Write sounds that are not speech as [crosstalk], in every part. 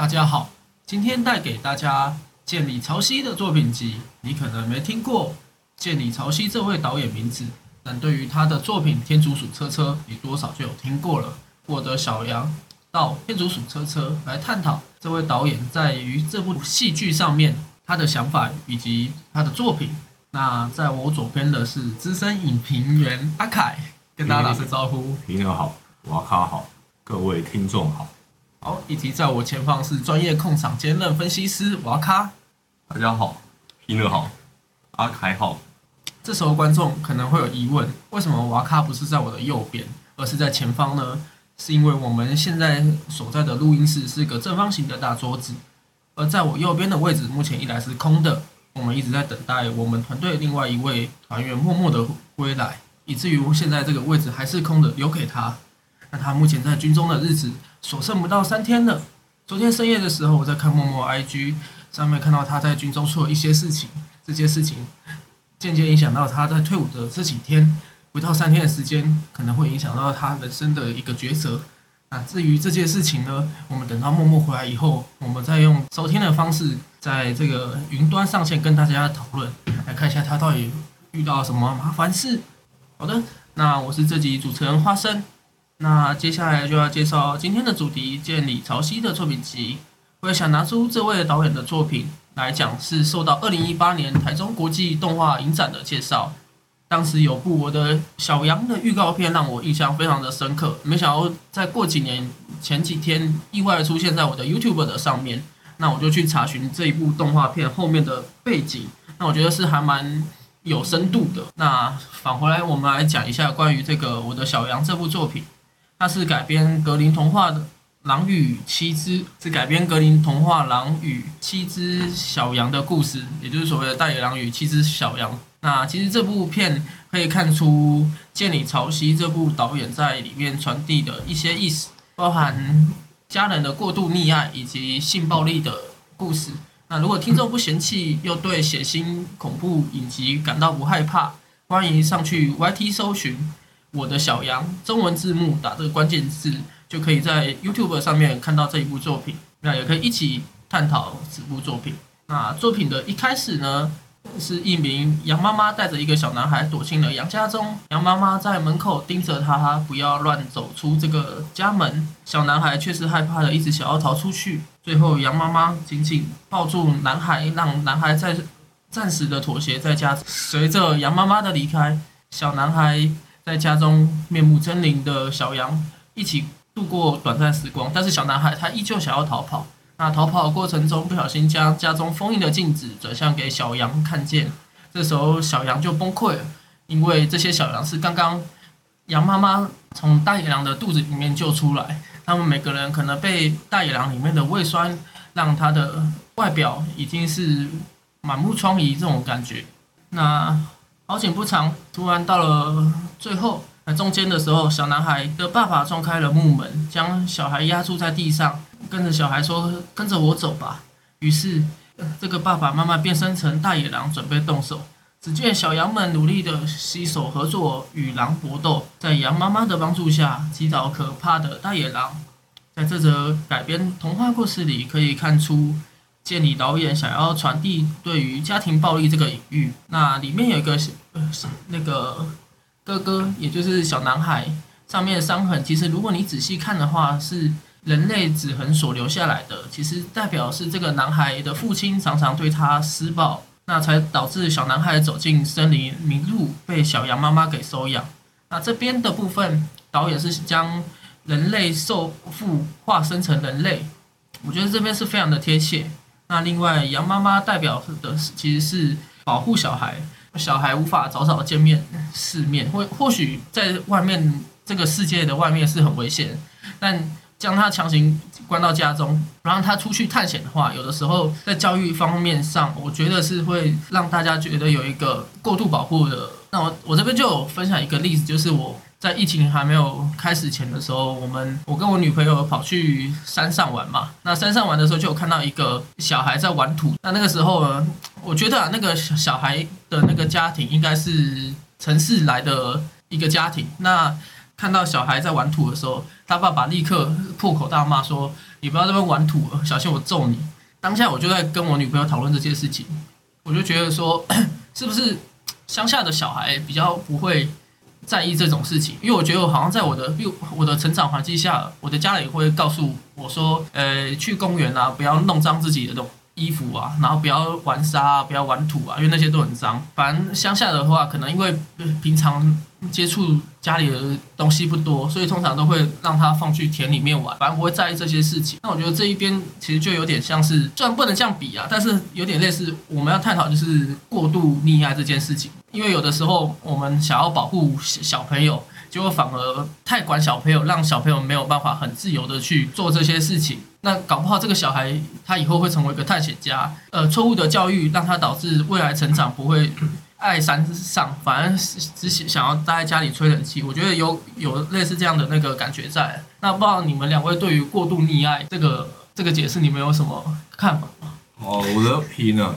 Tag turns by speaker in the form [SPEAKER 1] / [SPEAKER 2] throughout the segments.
[SPEAKER 1] 大家好，今天带给大家建里潮汐的作品集。你可能没听过建里潮汐这位导演名字，但对于他的作品《天竺鼠车车》，你多少就有听过了。我的小杨到《天竺鼠车车》来探讨这位导演在于这部戏剧上面他的想法以及他的作品。那在我左边的是资深影评员阿凯，跟大家打声招呼。
[SPEAKER 2] 评论好，瓦卡好，各位听众好。
[SPEAKER 1] 好，以及在我前方是专业控场兼任分析师瓦卡。
[SPEAKER 3] 大家好，评论好，阿凯好。
[SPEAKER 1] 这时候观众可能会有疑问：为什么瓦卡不是在我的右边，而是在前方呢？是因为我们现在所在的录音室是个正方形的大桌子，而在我右边的位置目前依然是空的。我们一直在等待我们团队另外一位团员默默的归来，以至于现在这个位置还是空的，留给他。那他目前在军中的日子所剩不到三天了。昨天深夜的时候，我在看默默 IG 上面看到他在军中做了一些事情，这些事情间接影响到他在退伍的这几天，不到三天的时间，可能会影响到他人生的一个抉择。那至于这件事情呢，我们等到默默回来以后，我们再用收听的方式，在这个云端上线跟大家讨论，来看一下他到底遇到什么麻烦事。好的，那我是这集主持人花生，那接下来就要介绍今天的主题——建立潮汐的作品集。我也想拿出这位导演的作品来讲，是受到二零一八年台中国际动画影展的介绍。当时有部我的小羊的预告片让我印象非常的深刻，没想到在过几年前几天意外出现在我的 YouTube 的上面，那我就去查询这一部动画片后面的背景，那我觉得是还蛮有深度的。那返回来我们来讲一下关于这个我的小羊这部作品，它是改编格林童话的《狼与七只》，是改编格林童话《狼与七只小羊》的故事，也就是所谓的大野狼与七只小羊。那其实这部片可以看出《建里潮汐》这部导演在里面传递的一些意思，包含家人的过度溺爱以及性暴力的故事。那如果听众不嫌弃，又对血腥恐怖影集感到不害怕，欢迎上去 YT 搜寻我的小羊中文字幕，打这个关键字，就可以在 YouTube 上面看到这一部作品。那也可以一起探讨这部作品。那作品的一开始呢？是一名羊妈妈带着一个小男孩躲进了羊家中，羊妈妈在门口盯着他，不要乱走出这个家门。小男孩却是害怕的，一直想要逃出去。最后，羊妈妈紧紧抱住男孩，让男孩在暂时的妥协在家。随着羊妈妈的离开，小男孩在家中面目狰狞的小羊一起度过短暂时光，但是小男孩他依旧想要逃跑。那逃跑的过程中，不小心将家中封印的镜子转向给小羊看见，这时候小羊就崩溃了，因为这些小羊是刚刚羊妈妈从大野狼的肚子里面救出来，他们每个人可能被大野狼里面的胃酸让他的外表已经是满目疮痍这种感觉。那好景不长，突然到了最后，那中间的时候，小男孩的爸爸撞开了木门，将小孩压住在地上。跟着小孩说：“跟着我走吧。”于是，这个爸爸慢慢变身成大野狼，准备动手。只见小羊们努力的携手合作，与狼搏斗。在羊妈妈的帮助下，击倒可怕的大野狼。在这则改编童话故事里，可以看出建里导演想要传递对于家庭暴力这个隐喻。那里面有一个呃，那个哥哥，也就是小男孩上面的伤痕，其实如果你仔细看的话，是。人类指痕所留下来的，其实代表是这个男孩的父亲常常对他施暴，那才导致小男孩走进森林迷路，被小羊妈妈给收养。那这边的部分，导演是将人类受父化身成人类，我觉得这边是非常的贴切。那另外，羊妈妈代表的是其实是保护小孩，小孩无法早早见面世面，或或许在外面这个世界的外面是很危险，但。将他强行关到家中，不让他出去探险的话，有的时候在教育方面上，我觉得是会让大家觉得有一个过度保护的。那我我这边就有分享一个例子，就是我在疫情还没有开始前的时候，我们我跟我女朋友跑去山上玩嘛。那山上玩的时候，就有看到一个小孩在玩土。那那个时候呢，我觉得啊，那个小孩的那个家庭应该是城市来的一个家庭。那看到小孩在玩土的时候，他爸爸立刻破口大骂说：“你不要这边玩土了，小心我揍你。当下我就在跟我女朋友讨论这件事情，我就觉得说，[clears throat] 是不是乡下的小孩比较不会在意这种事情？因为我觉得我好像在我的，比如我的成长环境下，我的家人也会告诉我说，呃，去公园啊，不要弄脏自己的东衣服啊，然后不要玩沙，不要玩土啊，因为那些都很脏。反正乡下的话，可能因为平常接触家里的东西不多，所以通常都会让他放去田里面玩，反正不会在意这些事情。那我觉得这一边其实就有点像是，虽然不能这样比啊，但是有点类似我们要探讨就是过度溺爱这件事情。因为有的时候我们想要保护小小朋友，结果反而太管小朋友，让小朋友没有办法很自由的去做这些事情。那搞不好这个小孩他以后会成为一个探险家。呃，错误的教育让他导致未来成长不会爱山上，反而是只想要待在家里吹冷气。我觉得有有类似这样的那个感觉在。那不知道你们两位对于过度溺爱这个这个解释，你们有什么看法吗？
[SPEAKER 2] 哦，我的批呢，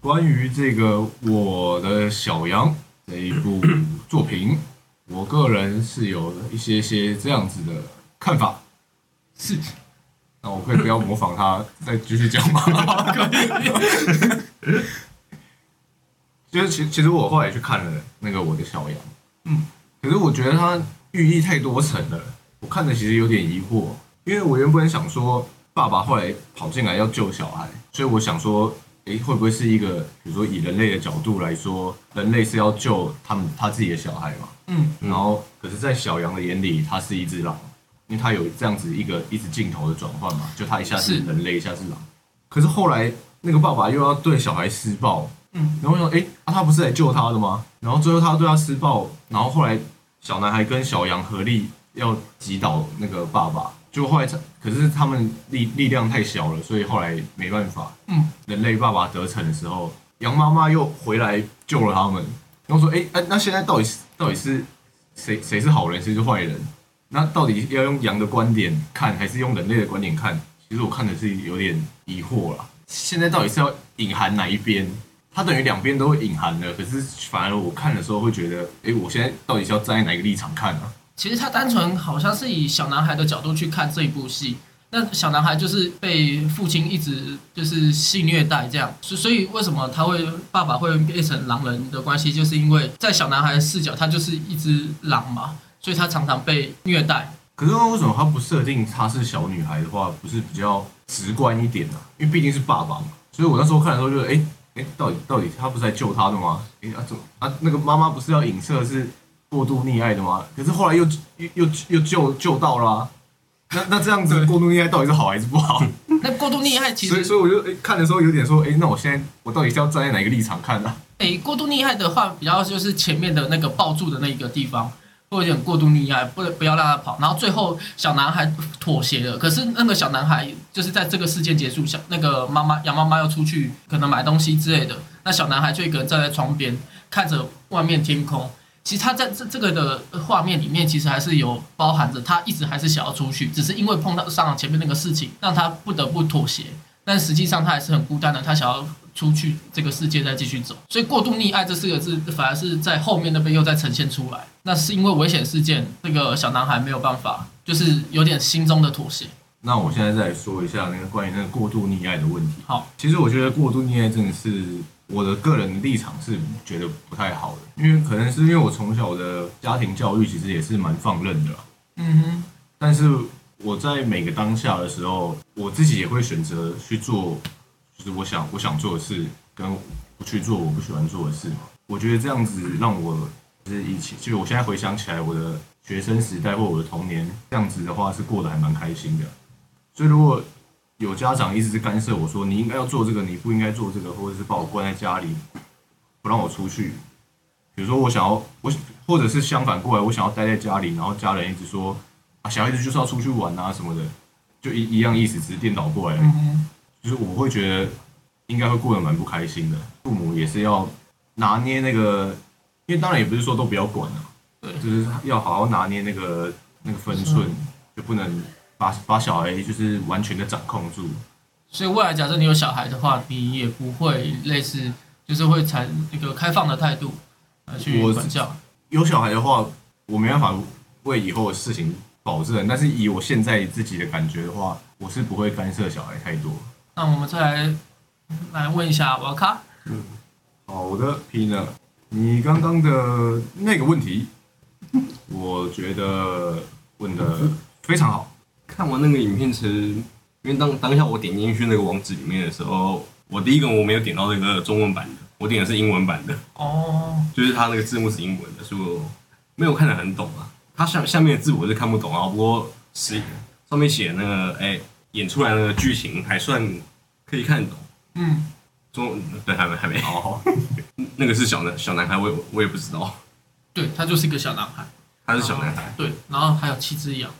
[SPEAKER 2] 关于这个我的小羊这一部作品，我个人是有一些些这样子的看法。
[SPEAKER 1] 是，
[SPEAKER 2] 那我可以不要模仿他再继续讲吗？就是其其实我后来去看了那个我的小羊，
[SPEAKER 1] 嗯，
[SPEAKER 2] 可是我觉得它寓意太多层了，我看的其实有点疑惑，因为我原本想说爸爸后来跑进来要救小孩，所以我想说，诶，会不会是一个比如说以人类的角度来说，人类是要救他们他自己的小孩嘛？
[SPEAKER 1] 嗯，
[SPEAKER 2] 然后可是，在小羊的眼里，它是一只狼，因为它有这样子一个一直镜头的转换嘛，就它一下是
[SPEAKER 1] 是
[SPEAKER 2] 人类，一下是狼。可是后来那个爸爸又要对小孩施暴，
[SPEAKER 1] 嗯，
[SPEAKER 2] 然后我想，哎、啊，他不是来救他的吗？然后最后他对他施暴，然后后来小男孩跟小羊合力要击倒那个爸爸，就后来他可是他们力力量太小了，所以后来没办法，
[SPEAKER 1] 嗯，
[SPEAKER 2] 人类爸爸得逞的时候，羊妈妈又回来救了他们，然后说，哎、哎、那现在到底是到底是谁谁是好人，谁是坏人？那到底要用羊的观点看，还是用人类的观点看？其实我看的是有点疑惑啦。现在到底是要隐含哪一边？它等于两边都隐含了，可是反而我看的时候会觉得，诶，我现在到底是要站在哪一个立场看啊？
[SPEAKER 1] 其实他单纯好像是以小男孩的角度去看这一部戏，那小男孩就是被父亲一直就是性虐待这样，所所以为什么他会爸爸会变成狼人的关系，就是因为在小男孩的视角，他就是一只狼嘛，所以他常常被虐待。
[SPEAKER 2] 可是为什么他不设定他是小女孩的话，不是比较直观一点呢、因为毕竟是爸爸嘛。所以我那时候看的时候就，诶，诶，到底到底他不是来救他的吗？诶啊怎么啊那个妈妈不是要影射是过度溺爱的吗？可是后来又又又又救救到啦、那那这样子过度溺爱到底是好还是不好？[laughs]
[SPEAKER 1] 那过度溺爱其
[SPEAKER 2] 所以
[SPEAKER 1] 实，
[SPEAKER 2] 所以我就诶看的时候有点说，诶，那我现在我到底是要站在哪个立场看呢、啊？
[SPEAKER 1] 诶，过度溺爱的话，比较就是前面的那个抱住的那一个地方。会有点过度溺爱，不不要让他跑，然后最后小男孩妥协了。可是那个小男孩就是在这个事件结束，小那个妈妈杨妈妈要出去可能买东西之类的，那小男孩就一个人站在窗边看着外面天空。其实他在这这个的画面里面，其实还是有包含着他一直还是想要出去，只是因为碰到上前面那个事情，让他不得不妥协。但实际上他还是很孤单的，他想要出去这个世界再继续走。所以“过度溺爱”这四个字，反而是在后面那边又再呈现出来。那是因为危险事件，这个小男孩没有办法，就是有点心中的妥协。
[SPEAKER 2] 那我现在再来说一下那个关于那个过度溺爱的问题。
[SPEAKER 1] 好，
[SPEAKER 2] 其实我觉得过度溺爱真的是我的个人立场是觉得不太好的，因为可能是因为我从小的家庭教育其实也是蛮放任的啦，
[SPEAKER 1] 嗯哼，
[SPEAKER 2] 但是我在每个当下的时候，我自己也会选择去做，就是我想我想做的事，跟不去做我不喜欢做的事嘛。我觉得这样子让我就是一起，就是我现在回想起来，我的学生时代或我的童年，这样子的话是过得还蛮开心的。所以如果有家长一直是干涉我说你应该要做这个，你不应该做这个，或者是把我关在家里，不让我出去。比如说我想要我，或者是相反过来，我想要待在家里，然后家人一直说啊，小孩子就是要出去玩啊什么的，就一一样意思，只是颠倒过来而已。就是我会觉得应该会过得蛮不开心的。父母也是要拿捏那个，因为当然也不是说都不要管啊，
[SPEAKER 1] 对
[SPEAKER 2] 就是要好好拿捏那个那个分寸，就不能把把小孩就是完全的掌控住。
[SPEAKER 1] 所以未来假设你有小孩的话，你也不会类似，就是会采一个开放的态度呃去管教。
[SPEAKER 2] 有小孩的话，我没办法为以后的事情保证，但是以我现在自己的感觉的话，我是不会干涉小孩太多。
[SPEAKER 1] 那我们再来来问一下瓦卡，
[SPEAKER 2] 好的，Pina，你刚刚的那个问题，[laughs] 我觉得问的非常好。
[SPEAKER 3] 看完那个影片时，因为当当下我点进去那个网址里面的时候，我第一个我没有点到那个中文版的，我点的是英文版的，
[SPEAKER 1] 哦，
[SPEAKER 3] 就是它那个字幕是英文的，所以我没有看得很懂啊。它下下面的字我是看不懂啊，不过是上面写那个哎、演出来的剧情还算可以看得懂。
[SPEAKER 1] 嗯，
[SPEAKER 3] 中对还没还没，
[SPEAKER 2] 好，[laughs]
[SPEAKER 3] 那个是小男小男孩，我也我也不知道，
[SPEAKER 1] 对他就是一个小男孩，
[SPEAKER 3] 他是小男孩，
[SPEAKER 1] 对，然后还有七只羊。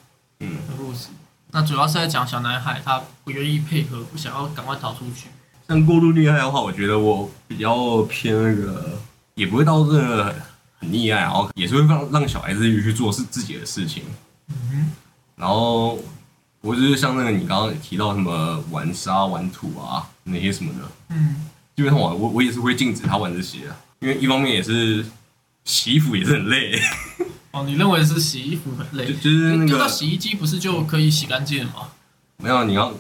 [SPEAKER 3] 嗯，
[SPEAKER 1] 的故事。那主要是在讲小男孩他不愿意配合，不想要赶快逃出去。
[SPEAKER 3] 像过度溺爱的话，我觉得我比较偏那个，也不会到这个很溺爱，然后也是会让让小孩子去做是自己的事情，
[SPEAKER 1] 嗯
[SPEAKER 3] 然后不会就是像那个你刚刚提到什么玩沙、玩土啊那些什么的，
[SPEAKER 1] 嗯，
[SPEAKER 3] 基本上我我我也是会禁止他玩这些啊，因为一方面也是洗衣服也是很累，[laughs]
[SPEAKER 1] 哦，你认为是洗衣服很累
[SPEAKER 3] 就？就是那个
[SPEAKER 1] 洗衣机不是就可以洗干净了吗？
[SPEAKER 3] 没有你要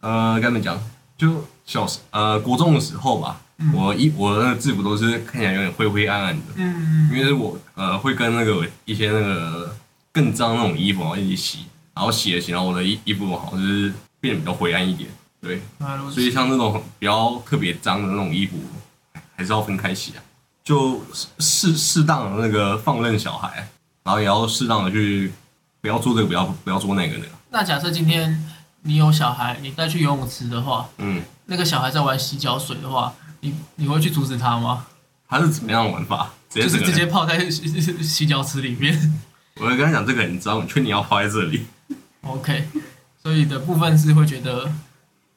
[SPEAKER 3] 呃跟他们讲，就小时呃国中的时候吧，
[SPEAKER 1] 嗯
[SPEAKER 3] 我一我的那个制服都是看起来有点灰灰暗暗的。
[SPEAKER 1] 嗯
[SPEAKER 3] 因为是我呃会跟那个一些那个更脏那种衣服然后一起洗，然后洗了洗，然后我的衣衣服好像就是变得比较灰暗一点，对，所以像那种比较特别脏的那种衣服，还是要分开洗啊，就适适当的那个放任小孩，然后也要适当的去不要做这个，不要不要做那个那个，
[SPEAKER 1] 那假设今天你有小孩，你带去游泳池的话，
[SPEAKER 3] 嗯，
[SPEAKER 1] 那个小孩在玩洗脚水的话，你你会去阻止他吗？
[SPEAKER 3] 他是怎么样的玩法？直接
[SPEAKER 1] 就是直接泡在洗 [laughs] 洗脚池里面。
[SPEAKER 3] 我会跟他讲这个很脏，你确定要泡在这里？
[SPEAKER 1] OK，所以的部分是会觉得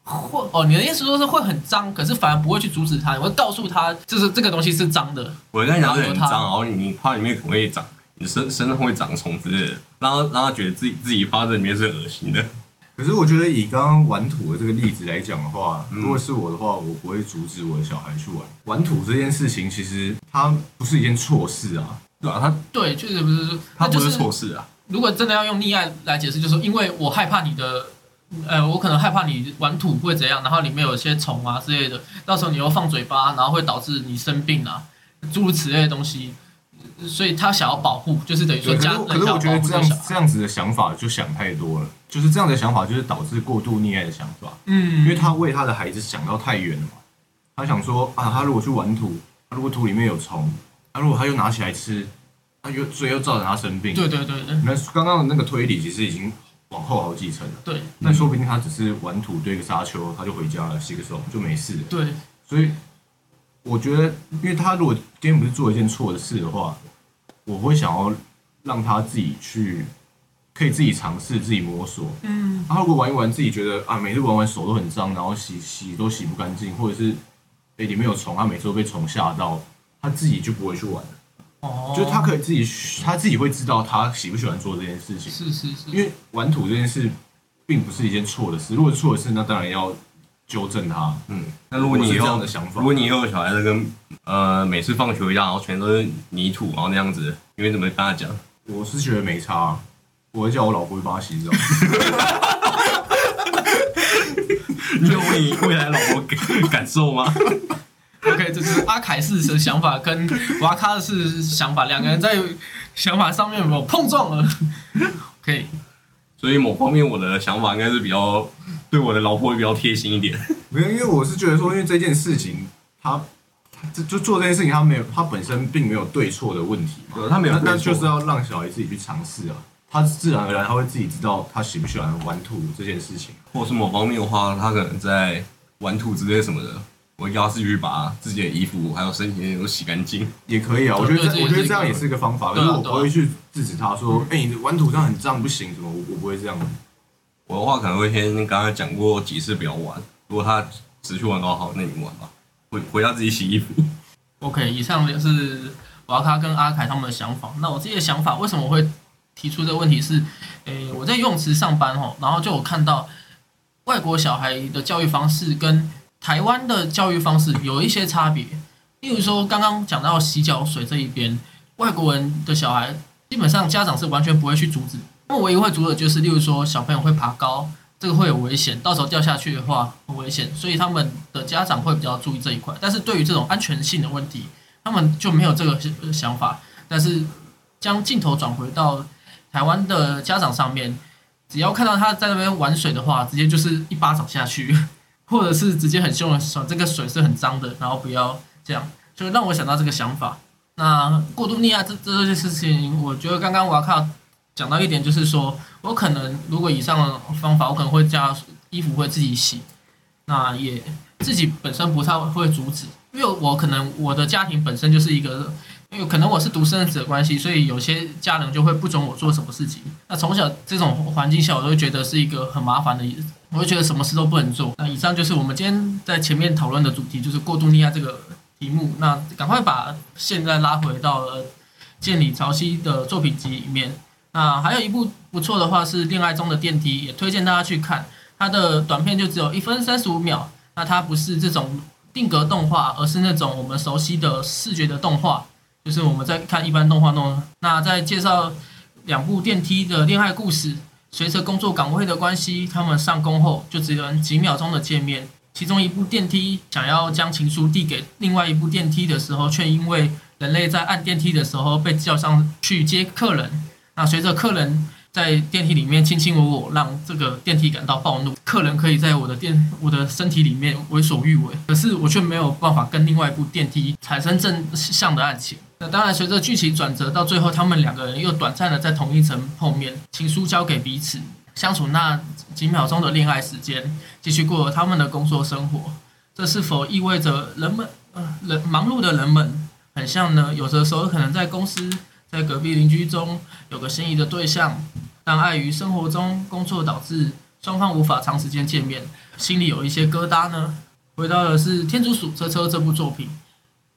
[SPEAKER 1] 会哦，你的意思说是会很脏，可是反而不会去阻止他，你会告诉他，就是这个东西是脏的。
[SPEAKER 3] 我会跟他讲这个很脏，
[SPEAKER 1] 然后
[SPEAKER 3] 你怕里面可能会长，你身身上会长虫之类的，让他让他觉得自己自己趴在里面是恶心的。
[SPEAKER 2] 可是我觉得以刚刚玩土的这个例子来讲的话，
[SPEAKER 3] 嗯
[SPEAKER 2] 如果是我的话，我不会阻止我的小孩去玩玩土这件事情。其实它不是一件错事啊，
[SPEAKER 3] 对啊，它
[SPEAKER 1] 对，确实不是说，
[SPEAKER 3] 他不
[SPEAKER 1] 是
[SPEAKER 3] 错事啊，
[SPEAKER 1] 如果真的要用溺爱来解释，就是说因为我害怕你的，呃，我可能害怕你玩土会怎样，然后里面有一些虫啊之类的，到时候你又放嘴巴，然后会导致你生病啊，诸如此类的东西，所以他想要保护，就是等于说家
[SPEAKER 2] 是可是我觉得这样
[SPEAKER 1] 这
[SPEAKER 2] 样子的想法就想太多了，就是这样的想法就是导致过度溺爱的想法，
[SPEAKER 1] 嗯，
[SPEAKER 2] 因为他为他的孩子想到太远了嘛，他想说啊，他如果去玩土，他如果土里面有虫，他如果他又拿起来吃，他又所以又造成他生病。
[SPEAKER 1] 对对对对
[SPEAKER 2] 那刚刚的那个推理其实已经往后好几层了。
[SPEAKER 1] 对
[SPEAKER 2] 那说不定他只是玩土堆个沙丘，他就回家了，洗个手就没事了。
[SPEAKER 1] 对，
[SPEAKER 2] 所以我觉得，因为他如果今天不是做一件错的事的话，我会想要让他自己去，可以自己尝试、自己摸索。
[SPEAKER 1] 嗯，
[SPEAKER 2] 他如果玩一玩，自己觉得啊，每次玩完手都很脏，然后洗洗都洗不干净，或者是哎里面有虫，他每次都被虫吓到，他自己就不会去玩了。
[SPEAKER 1] 哦，
[SPEAKER 2] 就是他可以自己，他自己会知道他喜不喜欢做这件事情。
[SPEAKER 1] 是是是，
[SPEAKER 2] 因为玩土这件事并不是一件错的事，如果是错的事，那当然要纠正他。
[SPEAKER 3] 嗯，那如果你
[SPEAKER 2] 我是这样
[SPEAKER 3] 以后
[SPEAKER 2] 的想法
[SPEAKER 3] 如果你以后有小孩子跟呃每次放学回家，然后全都是泥土，然后那样子，你会怎么跟他讲？
[SPEAKER 2] 我是觉得没差，啊我会叫我老婆去帮他洗澡。[laughs]
[SPEAKER 3] 你有为未来老婆感感受吗？
[SPEAKER 1] OK，这是阿凯式的想法跟瓦卡是想法，两个人在想法上面有没有碰撞了？可以，
[SPEAKER 3] 所以某方面我的想法应该是比较对我的老婆会比较贴心一点。
[SPEAKER 2] 没有，因为我是觉得说，因为这件事情，他他就就做这件事情，他没有，他本身并没有对错的问题嘛。
[SPEAKER 3] 对他没有
[SPEAKER 2] 那那
[SPEAKER 3] 对错
[SPEAKER 2] 就是要让小孩自己去尝试啊。他自然而然他会自己知道他喜不喜欢玩土这件事情。
[SPEAKER 3] 或是某方面的话，他可能在玩土之类什么的，我会叫他自己去把自己的衣服还有身体都洗干净。
[SPEAKER 2] 也可以啊，我觉得我觉得这样也是一个方法，可
[SPEAKER 1] 对啊
[SPEAKER 2] 是我不会去制止他说，哎、你玩土这样很脏，不行，什么，我我不会这样。
[SPEAKER 3] 我的话可能会先刚刚讲过几次不要玩，如果他只去玩的话，好，那你们玩吧，回回家自己洗衣服。[laughs]
[SPEAKER 1] OK，以上就是瓦卡跟阿凯他们的想法。那我自己的想法，为什么我会提出这个问题是，诶、我在游泳池上班吼，然后就有看到外国小孩的教育方式跟台湾的教育方式有一些差别。例如说，刚刚讲到洗脚水这一边，外国人的小孩基本上家长是完全不会去阻止那唯一会阻止就是，例如说小朋友会爬高，这个会有危险，到时候掉下去的话很危险，所以他们的家长会比较注意这一块。但是对于这种安全性的问题，他们就没有这个想法。但是将镜头转回到台湾的家长上面，只要看到他在那边玩水的话，直接就是一巴掌下去，或者是直接很凶的说这个水是很脏的，然后不要这样，就让我想到这个想法。那过度溺爱这这些事情，我觉得刚刚我要靠讲到一点，就是说我可能如果以上的方法，我可能会加衣服会自己洗，那也自己本身不太会阻止，因为我可能我的家庭本身就是一个，因为可能我是独生子的关系，所以有些家人就会不准我做什么事情。那从小这种环境下，我都会觉得是一个很麻烦的，我会觉得什么事都不能做。那以上就是我们今天在前面讨论的主题，就是过度溺爱这个题目。那赶快把现在拉回到了建里潮汐的作品集里面。那还有一部不错的话是《恋爱中的电梯》，也推荐大家去看。它的短片就只有一分三十五秒，那它不是这种定格动画，而是那种我们熟悉的视觉的动画，就是我们在看一般动画那种。那在介绍两部电梯的恋爱故事，随着工作岗位的关系，他们上工后就只能几秒钟的见面。其中一部电梯想要将情书递给另外一部电梯的时候，却因为人类在按电梯的时候被叫上去接客人。那随着客人。在电梯里面卿卿我我，让这个电梯感到暴怒。客人可以在我的电我的身体里面为所欲为，可是我却没有办法跟另外一部电梯产生正向的爱情。那当然，随着剧情转折，到最后他们两个人又短暂的在同一层碰面，情书交给彼此，相处那几秒钟的恋爱时间，继续过他们的工作生活。这是否意味着人们呃人忙碌的人们很像呢？有的时候可能在公司。在隔壁邻居中有个心仪的对象，但碍于生活中工作导致双方无法长时间见面，心里有一些疙瘩呢。回到的是《天竺鼠车车》这部作品，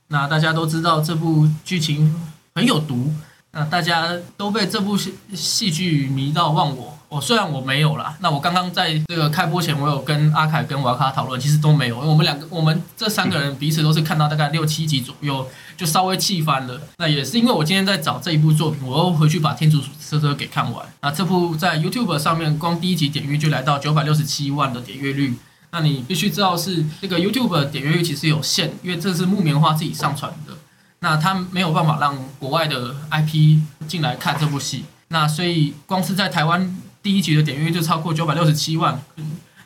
[SPEAKER 1] 那大家都知道这部剧情很有毒。那大家都被这部戏戏剧迷到忘我。我虽然我没有啦，那我刚刚在这个开播前，我有跟阿凯跟瓦卡讨论，其实都没有。我们两个，我们这三个人彼此都是看到大概六七集左右，就稍微气翻了。那也是因为我今天在找这一部作品，我又回去把《天竺车车》给看完。那这部在 YouTube 上面，光第一集点阅就来到九百六十七万的点阅率。那你必须知道是这个 YouTube 点阅率其实有限，因为这是木棉花自己上传的。那他没有办法让国外的 IP 进来看这部戏，那所以光是在台湾第一集的点阅就超过九百六十七万，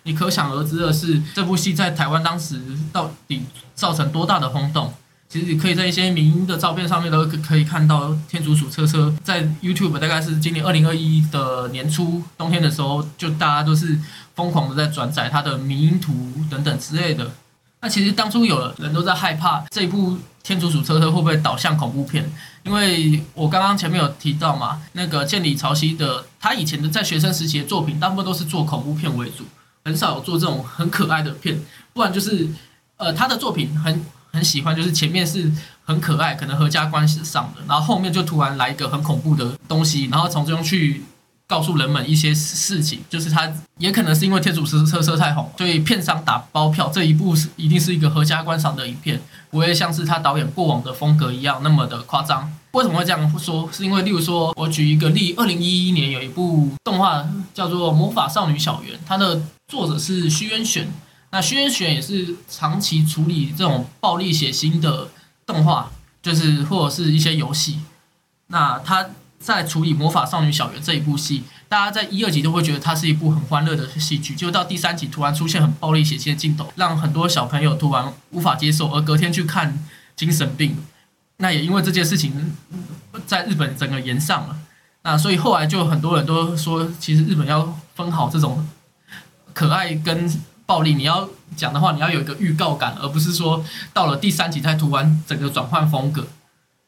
[SPEAKER 1] 你可想而知的是这部戏在台湾当时到底造成多大的轰动。其实你可以在一些民音的照片上面都可以看到天竺鼠车车在 YouTube 大概是今年二零二一的年初冬天的时候，就大家都是疯狂的在转载它的民音图等等之类的。那其实当初有人都在害怕这部《天竺鼠车车》会不会导向恐怖片，因为我刚刚前面有提到嘛，那个建里潮汐的他以前的在学生时期的作品，大部分都是做恐怖片为主，很少有做这种很可爱的片，不然就是呃他的作品很很喜欢，就是前面是很可爱，可能合家关系上的，然后后面就突然来一个很恐怖的东西，然后从中去。告诉人们一些事情，就是他也可能是因为天竺鼠车车太红，所以片商打包票，这一部是一定是一个合家观赏的影片，不会像是他导演过往的风格一样那么的夸张。为什么会这样说？是因为例如说，我举一个例，二零一一年有一部动画叫做《魔法少女小圆》，它的作者是虚渊玄，那虚渊玄也是长期处理这种暴力血腥的动画，就是或者是一些游戏，那他。在处理《魔法少女小圆》这一部戏，大家在一二集都会觉得它是一部很欢乐的戏剧，就到第三集突然出现很暴力血腥的镜头，让很多小朋友突然无法接受，而隔天去看精神病。那也因为这件事情，在日本整个延上了。那所以后来就很多人都说，其实日本要分好这种可爱跟暴力，你要讲的话，你要有一个预告感，而不是说到了第三集才突然整个转换风格。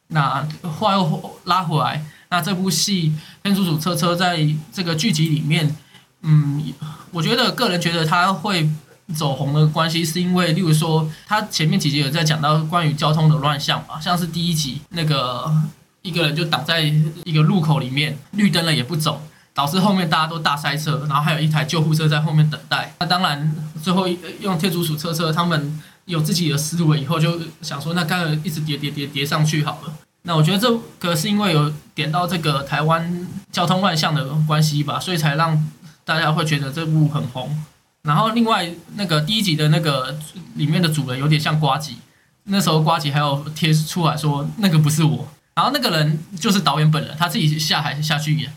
[SPEAKER 1] 那话又拉回来。那这部戏《天竺鼠车车》在这个剧集里面，嗯，我觉得个人觉得它会走红的关系，是因为，例如说，他前面几集有在讲到关于交通的乱象嘛，像是第一集那个一个人就挡在一个路口里面，绿灯了也不走，导致后面大家都大塞车，然后还有一台救护车在后面等待。那当然，最后用天竺鼠车车，他们有自己的思维以后，就想说，那干脆一直叠叠叠叠上去好了。那我觉得这个是因为有点到这个台湾交通乱象的关系吧，所以才让大家会觉得这部很红。然后另外那个第一集的那个里面的主人有点像瓜吉，那时候瓜吉还有贴出来说那个不是我，然后那个人就是导演本人，他自己下海下去演，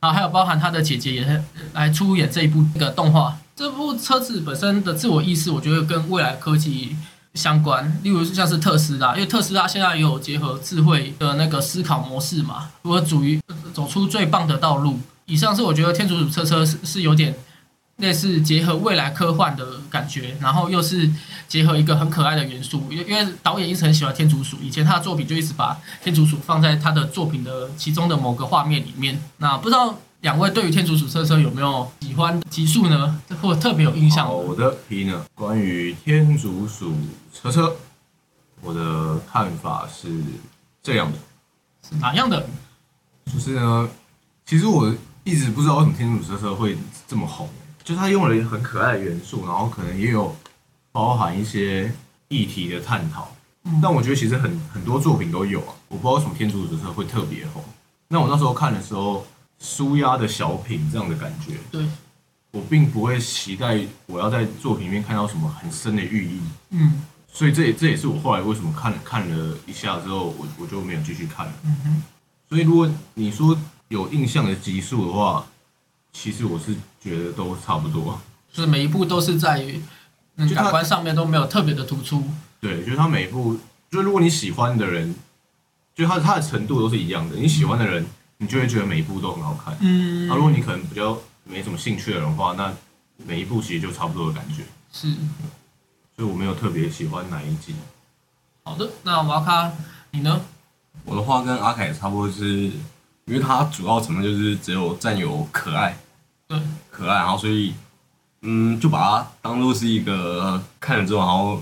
[SPEAKER 1] 然后还有包含他的姐姐也来出演这一部那个动画。这部车子本身的自我意识，我觉得跟未来科技。相关，例如像是特斯拉，因为特斯拉现在也有结合智慧的那个思考模式嘛，如何属于走出最棒的道路。以上是我觉得天竺鼠车车是是有点类似结合未来科幻的感觉，然后又是结合一个很可爱的元素。因因为导演一直很喜欢天竺鼠，以前他的作品就一直把天竺鼠放在他的作品的其中的某个画面里面。那不知道。两位对于天竺鼠车车有没有喜欢集数呢？或特别有印象？
[SPEAKER 2] 我的皮呢，关于天竺鼠车车，我的看法是这样的。
[SPEAKER 1] 是哪样的？
[SPEAKER 2] 就是呢，其实我一直不知道为什么天竺鼠车车会这么红，就是它用了很可爱的元素，然后可能也有包含一些议题的探讨。但我觉得其实很很多作品都有啊，我不知道为什么天竺鼠车车会特别红。那我那时候看的时候。舒压的小品这样的感觉，
[SPEAKER 1] 对，
[SPEAKER 2] 我并不会期待我要在作品里面看到什么很深的寓意，
[SPEAKER 1] 嗯，
[SPEAKER 2] 所以这也这也是我后来为什么看看了一下之后，我我就没有继续看了，
[SPEAKER 1] 嗯哼，
[SPEAKER 2] 所以如果你说有印象的集数的话，其实我是觉得都差不多，
[SPEAKER 1] 就是每一部都是在于感官上面都没有特别的突出，
[SPEAKER 2] 对，就是它每一部，就是如果你喜欢的人，就他他的程度都是一样的，你喜欢的人。你就会觉得每一部都很好看。
[SPEAKER 1] 嗯，
[SPEAKER 2] 那如果你可能比较没什么兴趣的人话，那每一部其实就差不多的感觉。
[SPEAKER 1] 是，
[SPEAKER 2] 所以我没有特别喜欢哪一集。
[SPEAKER 1] 好的，那瓦卡你呢？
[SPEAKER 3] 我的话跟阿凯差不多，是因为它主要成分就是只有占有可爱，
[SPEAKER 1] 对，
[SPEAKER 3] 可爱，然后所以嗯，就把它当做是一个看了之后，然后。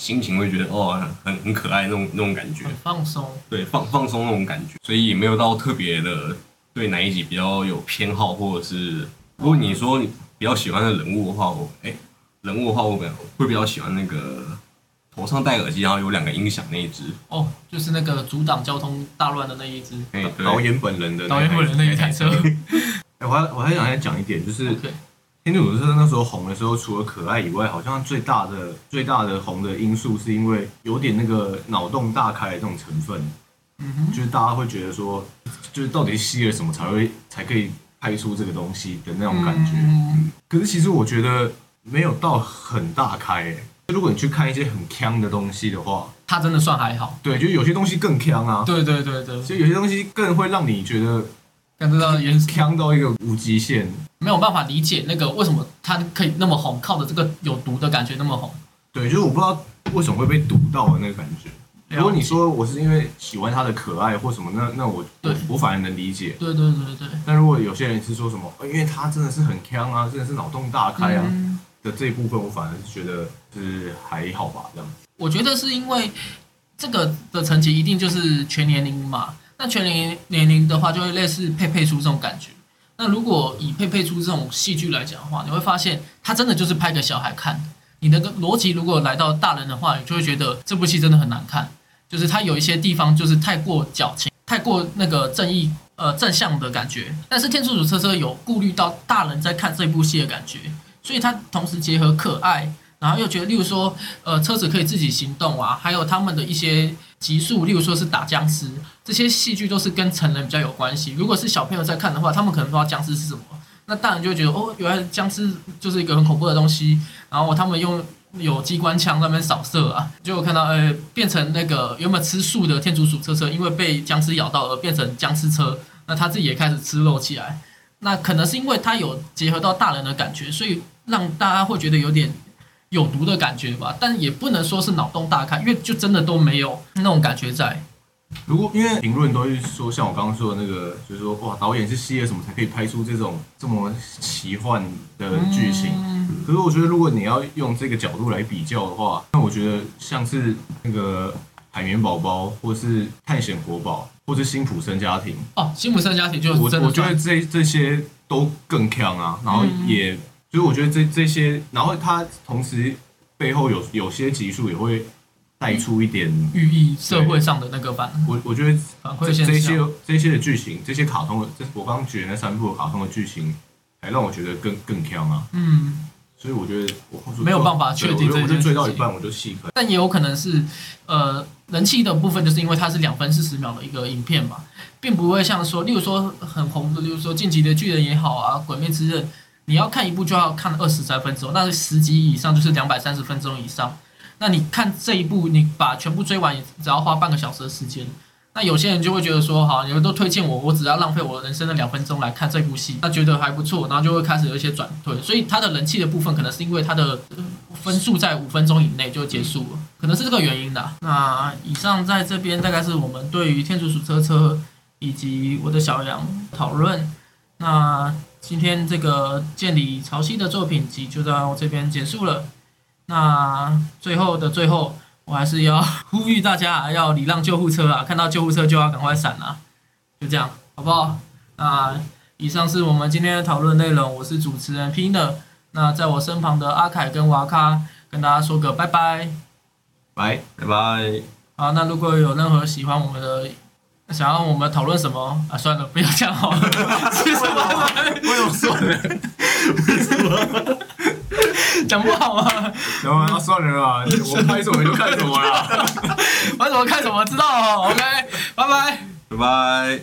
[SPEAKER 3] 心情会觉得哦，很很可爱那种那种感觉，
[SPEAKER 1] 放松，
[SPEAKER 3] 对放放松那种感觉，所以也没有到特别的对哪一集比较有偏好，或者是如果你说你比较喜欢的人物的话，我哎人物的话我比较会比较喜欢那个头上戴耳机然后有两个音响那一只。
[SPEAKER 1] 哦，就是那个阻挡交通大乱的那一只，
[SPEAKER 3] 哎
[SPEAKER 2] 导演本人的
[SPEAKER 1] 导演本人那一台车，
[SPEAKER 2] 哎我还我还想再讲一点就是。天竺鼠车那时候红的时候，除了可爱以外，好像最大的最大的红的因素，是因为有点那个脑洞大开的这种成分。
[SPEAKER 1] 嗯哼，
[SPEAKER 2] 就是大家会觉得说，就是到底吸了什么才会才可以拍出这个东西的那种感觉。
[SPEAKER 1] 嗯，
[SPEAKER 2] 可是其实我觉得没有到很大开诶。如果你去看一些很强的东西的话，
[SPEAKER 1] 它真的算还好。
[SPEAKER 2] 对，就有些东西更强啊。
[SPEAKER 1] 对对对对，
[SPEAKER 2] 所以有些东西更会让你觉得。
[SPEAKER 1] 感知到原
[SPEAKER 2] 强到一个无极限，
[SPEAKER 1] 没有办法理解那个为什么它可以那么红，靠着这个有毒的感觉那么红。
[SPEAKER 2] 对，就是我不知道为什么会被毒到的那个感觉。如果你说我是因为喜欢它的可爱或什么，那那我
[SPEAKER 1] 对
[SPEAKER 2] 我反而能理解。
[SPEAKER 1] 对对对对。
[SPEAKER 2] 但如果有些人是说什么，因为它真的是很强啊，真的是脑洞大开啊的这一部分，我反而是觉得是还好吧，这样。
[SPEAKER 1] 我觉得是因为这个的层级一定就是全年龄嘛。那全年年龄的话，就会类似佩佩猪这种感觉。那如果以佩佩猪这种戏剧来讲的话，你会发现它真的就是拍给小孩看的。你的个逻辑如果来到大人的话，你就会觉得这部戏真的很难看。就是它有一些地方就是太过矫情，太过那个正义呃正向的感觉。但是天竺鼠车车有顾虑到大人在看这部戏的感觉，所以它同时结合可爱。然后又觉得，例如说，呃，车子可以自己行动啊，还有他们的一些集数，例如说是打僵尸，这些戏剧都是跟成人比较有关系。如果是小朋友在看的话，他们可能不知道僵尸是什么，那大人就会觉得，哦，原来僵尸就是一个很恐怖的东西。然后他们用有机关枪那边扫射啊，就看到，呃，变成那个原本吃素的天竺鼠车车，因为被僵尸咬到而变成僵尸车，那他自己也开始吃肉起来。那可能是因为他有结合到大人的感觉，所以让大家会觉得有点。有毒的感觉吧，但也不能说是脑洞大开，因为就真的都没有那种感觉在。
[SPEAKER 2] 如果因为评论都是说，像我刚刚说的那个，就是说哇，导演是吸了什么才可以拍出这种这么奇幻的剧情？可是我觉得，如果你要用这个角度来比较的话，那我觉得像是那个海绵宝宝，或是探险国宝，或是辛普森家庭
[SPEAKER 1] 哦，辛普森家庭就
[SPEAKER 2] 我我觉得这这些都更强啊，然后也。所以我觉得这这些，然后它同时背后有有些集数也会带出一点，
[SPEAKER 1] 寓意社会上的那个反
[SPEAKER 2] 我我觉得
[SPEAKER 1] 反
[SPEAKER 2] 这
[SPEAKER 1] 馈
[SPEAKER 2] 这些。这些的剧情，这些卡通的，这我刚刚举的那三部卡通的剧情，还让我觉得更更强啊。
[SPEAKER 1] 嗯，
[SPEAKER 2] 所以我觉得我
[SPEAKER 1] 没有办法确定
[SPEAKER 2] 对我就追到一半我就弃坑。
[SPEAKER 1] 但也有可能是呃人气的部分，就是因为它是两分四十秒的一个影片嘛，并不会像说，例如说很红的，例如说《进击的巨人》也好啊，《鬼灭之刃》，你要看一部就要看二十三分钟，那是十集以上就是两百三十分钟以上。那你看这一部，你把全部追完，也只要花半个小时的时间。那有些人就会觉得说，好，你们都推荐我，我只要浪费我人生的两分钟来看这部戏，那觉得还不错，然后就会开始有一些转退。所以它的人气的部分，可能是因为它的分数在五分钟以内就结束了，可能是这个原因的。那以上在这边大概是我们对于天竺鼠车车以及我的小羊讨论。那今天这个建里潮汐的作品集就到我这边结束了。那最后的最后，我还是要呼吁大家要礼让救护车啊，看到救护车就要赶快闪啊，就这样，好不好？那以上是我们今天的讨论内容，我是主持人 P 的。那在我身旁的阿凯跟瓦咖跟大家说个拜拜。
[SPEAKER 2] 拜。
[SPEAKER 3] 拜拜。
[SPEAKER 1] 好，那如果有任何喜欢我们的，想要我们讨论什么啊？算了，不要讲好了。是什么？
[SPEAKER 2] 为什么算了？
[SPEAKER 1] 讲不好吗？
[SPEAKER 2] 然后算了啊，我拍什么你就看什么啦。[laughs]
[SPEAKER 1] 拍什么看什么，知道哦。OK，拜拜。
[SPEAKER 3] 拜拜。